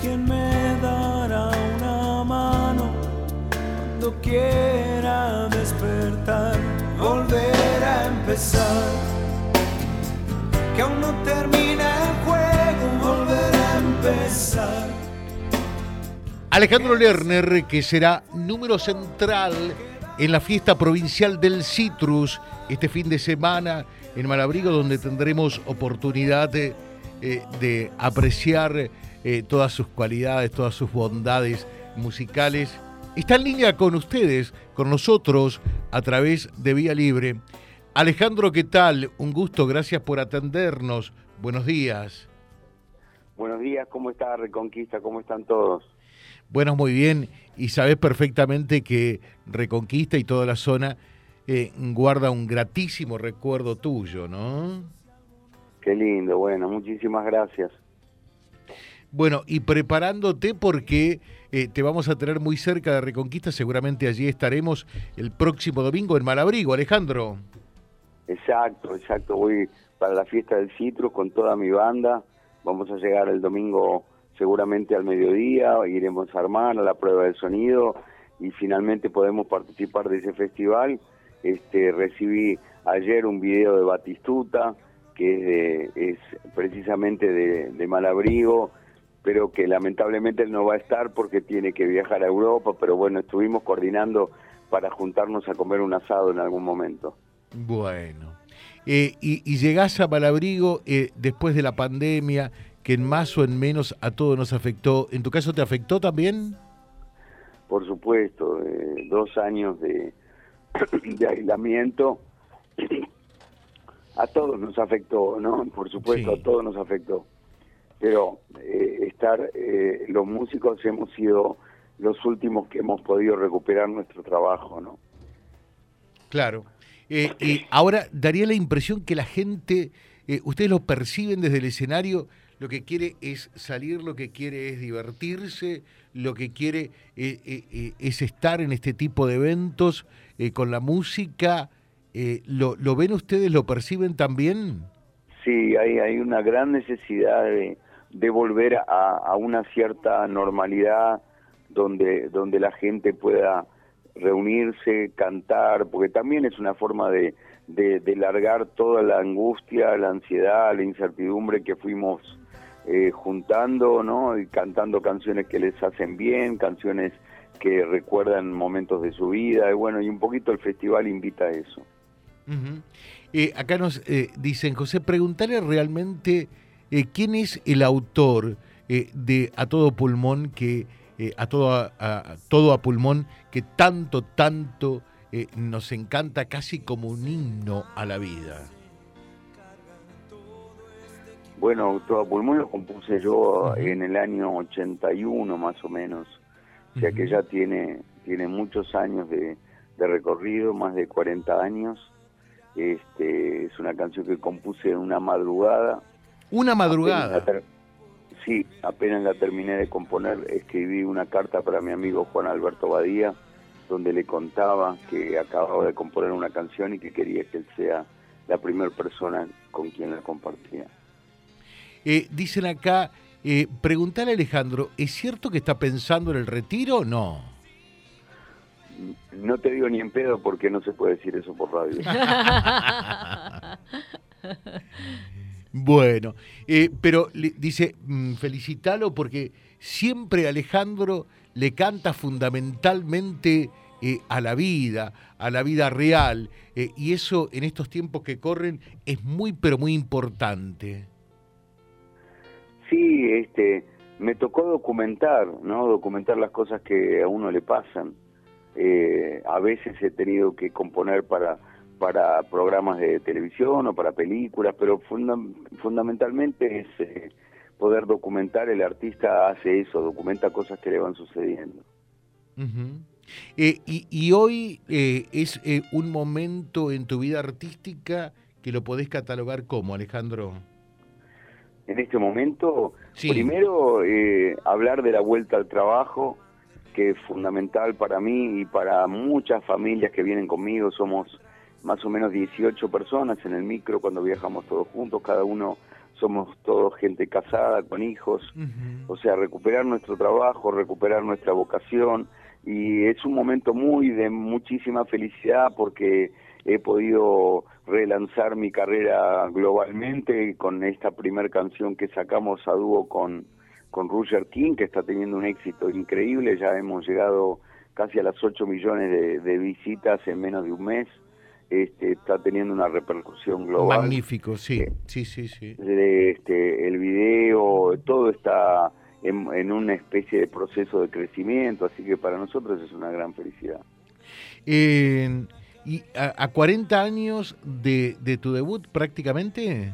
quien me dará una mano cuando quiera despertar, volver a empezar. Que aún no termina el juego, volver a empezar. Alejandro Lerner, que será número central en la fiesta provincial del Citrus este fin de semana en Malabrigo, donde tendremos oportunidad de, eh, de apreciar eh, todas sus cualidades, todas sus bondades musicales. Está en línea con ustedes, con nosotros, a través de Vía Libre. Alejandro, ¿qué tal? Un gusto, gracias por atendernos. Buenos días. Buenos días, ¿cómo está Reconquista? ¿Cómo están todos? Bueno, muy bien. Y sabes perfectamente que Reconquista y toda la zona eh, guarda un gratísimo recuerdo tuyo, ¿no? Qué lindo, bueno, muchísimas gracias. Bueno, y preparándote porque eh, te vamos a tener muy cerca de Reconquista, seguramente allí estaremos el próximo domingo en Malabrigo, Alejandro. Exacto, exacto, voy para la fiesta del Citrus con toda mi banda, vamos a llegar el domingo seguramente al mediodía, iremos a armar a la prueba del sonido y finalmente podemos participar de ese festival. Este, recibí ayer un video de Batistuta, que es, precisamente de, de Malabrigo, pero que lamentablemente él no va a estar porque tiene que viajar a Europa, pero bueno, estuvimos coordinando para juntarnos a comer un asado en algún momento. Bueno, eh, y, y, llegás a Malabrigo eh, después de la pandemia, que en más o en menos a todos nos afectó. ¿En tu caso te afectó también? Por supuesto, eh, dos años de, de aislamiento a todos nos afectó, ¿no? Por supuesto, sí. a todos nos afectó pero eh, estar eh, los músicos hemos sido los últimos que hemos podido recuperar nuestro trabajo, ¿no? Claro. Eh, y ahora daría la impresión que la gente, eh, ustedes lo perciben desde el escenario, lo que quiere es salir, lo que quiere es divertirse, lo que quiere eh, es estar en este tipo de eventos con la música. ¿lo, ¿Lo ven ustedes, lo perciben también? Sí, hay, hay una gran necesidad de, de volver a, a, una cierta normalidad donde, donde la gente pueda reunirse, cantar, porque también es una forma de, de, largar toda la angustia, la ansiedad, la incertidumbre que fuimos eh, juntando, ¿no? Y cantando canciones que les hacen bien, canciones que recuerdan momentos de su vida, y bueno, y un poquito el festival invita a eso. Uh acá nos eh, dicen, José, preguntarle realmente eh, ¿quién es el autor eh, de A Todo Pulmón, que eh, a, todo, a, a, todo a Pulmón, que tanto, tanto nos encanta casi como un himno a la vida? Bueno, Todo a Pulmón lo compuse yo en el año 81 más o menos, o sea que ya tiene, tiene muchos años de, de recorrido, más de 40 años. Este, es una canción que compuse en una madrugada, una madrugada. Apenas sí, apenas la terminé de componer, escribí una carta para mi amigo Juan Alberto Badía, donde le contaba que acababa de componer una canción y que quería que él sea la primera persona con quien la compartía. Eh, dicen acá, eh, preguntarle a Alejandro, ¿es cierto que está pensando en el retiro o no? No te digo ni en pedo porque no se puede decir eso por radio. Bueno, eh, pero dice, mm, felicítalo porque siempre Alejandro le canta fundamentalmente eh, a la vida, a la vida real, eh, y eso en estos tiempos que corren es muy, pero muy importante. Sí, este, me tocó documentar, ¿no? Documentar las cosas que a uno le pasan. A veces he tenido que componer para para programas de televisión o para películas, pero funda fundamentalmente es eh, poder documentar, el artista hace eso, documenta cosas que le van sucediendo. Uh -huh. eh, y, y, hoy eh, es eh, un momento en tu vida artística que lo podés catalogar como, Alejandro. En este momento, sí. primero eh, hablar de la vuelta al trabajo, que es fundamental para mí y para muchas familias que vienen conmigo, somos más o menos 18 personas en el micro cuando viajamos todos juntos, cada uno somos todos gente casada, con hijos, o sea, recuperar nuestro trabajo, recuperar nuestra vocación, y es un momento muy de muchísima felicidad porque he podido relanzar mi carrera globalmente con esta primera canción que sacamos a dúo con, con Roger King, que está teniendo un éxito increíble, ya hemos llegado casi a las 8 millones de, visitas en menos de un mes. Este, está teniendo una repercusión global. Magnífico, sí, eh, sí, sí, sí. Este, el video, todo está en, una especie de proceso de crecimiento, así que para nosotros es una gran felicidad. ¿Y a, 40 años de, de tu debut prácticamente?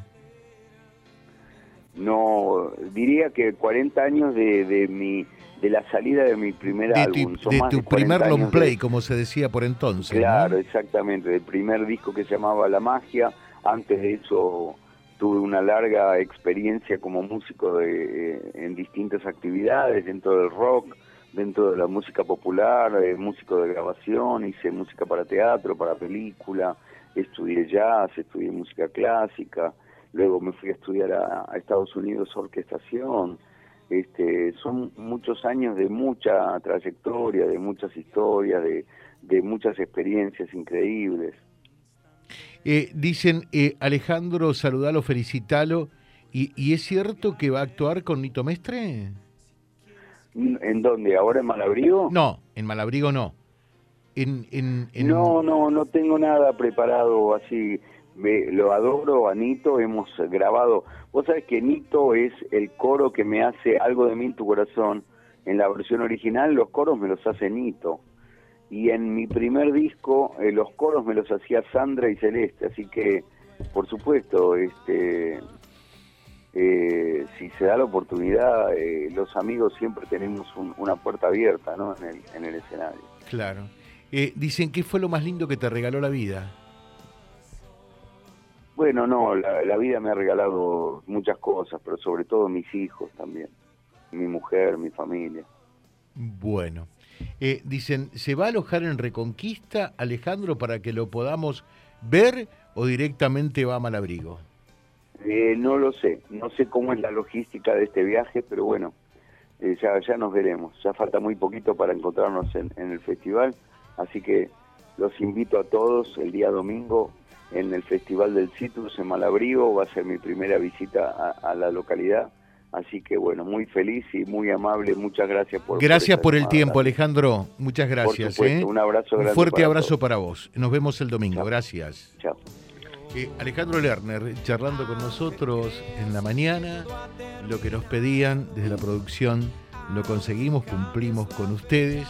No, diría que 40 años de, de mi de la salida de mi primer álbum. de tu primer long play, como se decía por entonces. Claro, exactamente, del primer disco que se llamaba La Magia. Antes de eso tuve una larga experiencia como músico de, eh, en distintas actividades, dentro del rock, dentro de la música popular, eh, músico de grabación, hice música para teatro, para película, estudié jazz, estudié música clásica, luego me fui a estudiar a, Estados Unidos orquestación. Este, son muchos años de mucha trayectoria, de muchas historias, de, de muchas experiencias increíbles. Eh, dicen, eh, Alejandro, saludalo, felicitalo. ¿Y, ¿Y es cierto que va a actuar con Nito Mestre? ¿En dónde? ¿Ahora en Malabrigo? No, en Malabrigo no. En, en, No, no, no tengo nada preparado así. Lo adoro a Nito, hemos grabado. Vos sabés que Nito es el coro que me hace algo de mí en tu corazón. En la versión original los coros me los hace Nito y en mi primer disco eh, los coros me los hacía Sandra y Celeste, así que por supuesto, este, eh, si se da la oportunidad, eh, los amigos siempre tenemos una puerta abierta ¿no? en, el, en el escenario. Claro. dicen, ¿qué fue lo más lindo que te regaló la vida? Bueno, no, la, la vida me ha regalado muchas cosas, pero sobre todo mis hijos también, mi mujer, mi familia. Bueno. Eh, dicen, ¿se va a alojar en Reconquista, Alejandro, para que lo podamos ver o directamente va a Malabrigo? Eh, no lo sé, no sé cómo es la logística de este viaje, pero bueno, eh, ya, ya nos veremos. Ya falta muy poquito para encontrarnos en, el festival, así que los invito a todos el día domingo en el Festival del Citrus en Malabrigo, va a ser mi primera visita a la localidad Así que bueno, muy feliz y muy amable. Muchas gracias por. Gracias por, el tiempo, Alejandro. Muchas gracias. ¿eh? Un abrazo grande. Un fuerte abrazo para vos. Nos vemos el domingo. Gracias. Chao. Eh, Alejandro Lerner, charlando con nosotros en la mañana, lo que nos pedían desde la producción, lo conseguimos, cumplimos con ustedes,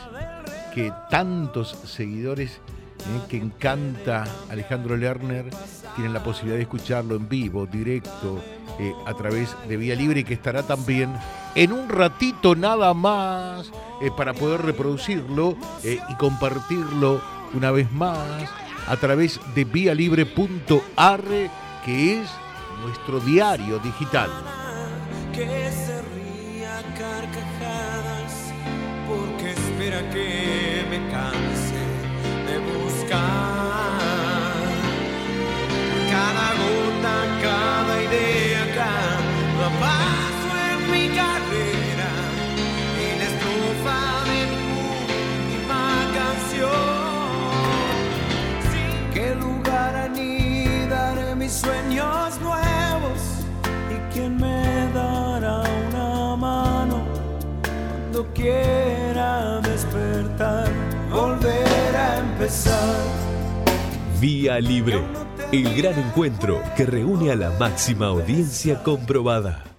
que tantos seguidores eh, que encanta Alejandro Lerner tienen la posibilidad de escucharlo en vivo, directo, eh, a través de Vía Libre que estará también en un ratito nada más eh, para poder reproducirlo y compartirlo una vez más a través de vialibre.ar que es nuestro diario digital. Cada idea paso en mi carrera y la estrofa de mi última canción. Sin qué lugar anidaré mis sueños nuevos y quién me dará una mano cuando quiera despertar, volver a empezar. Vía Libre el gran encuentro que reúne a la máxima audiencia comprobada.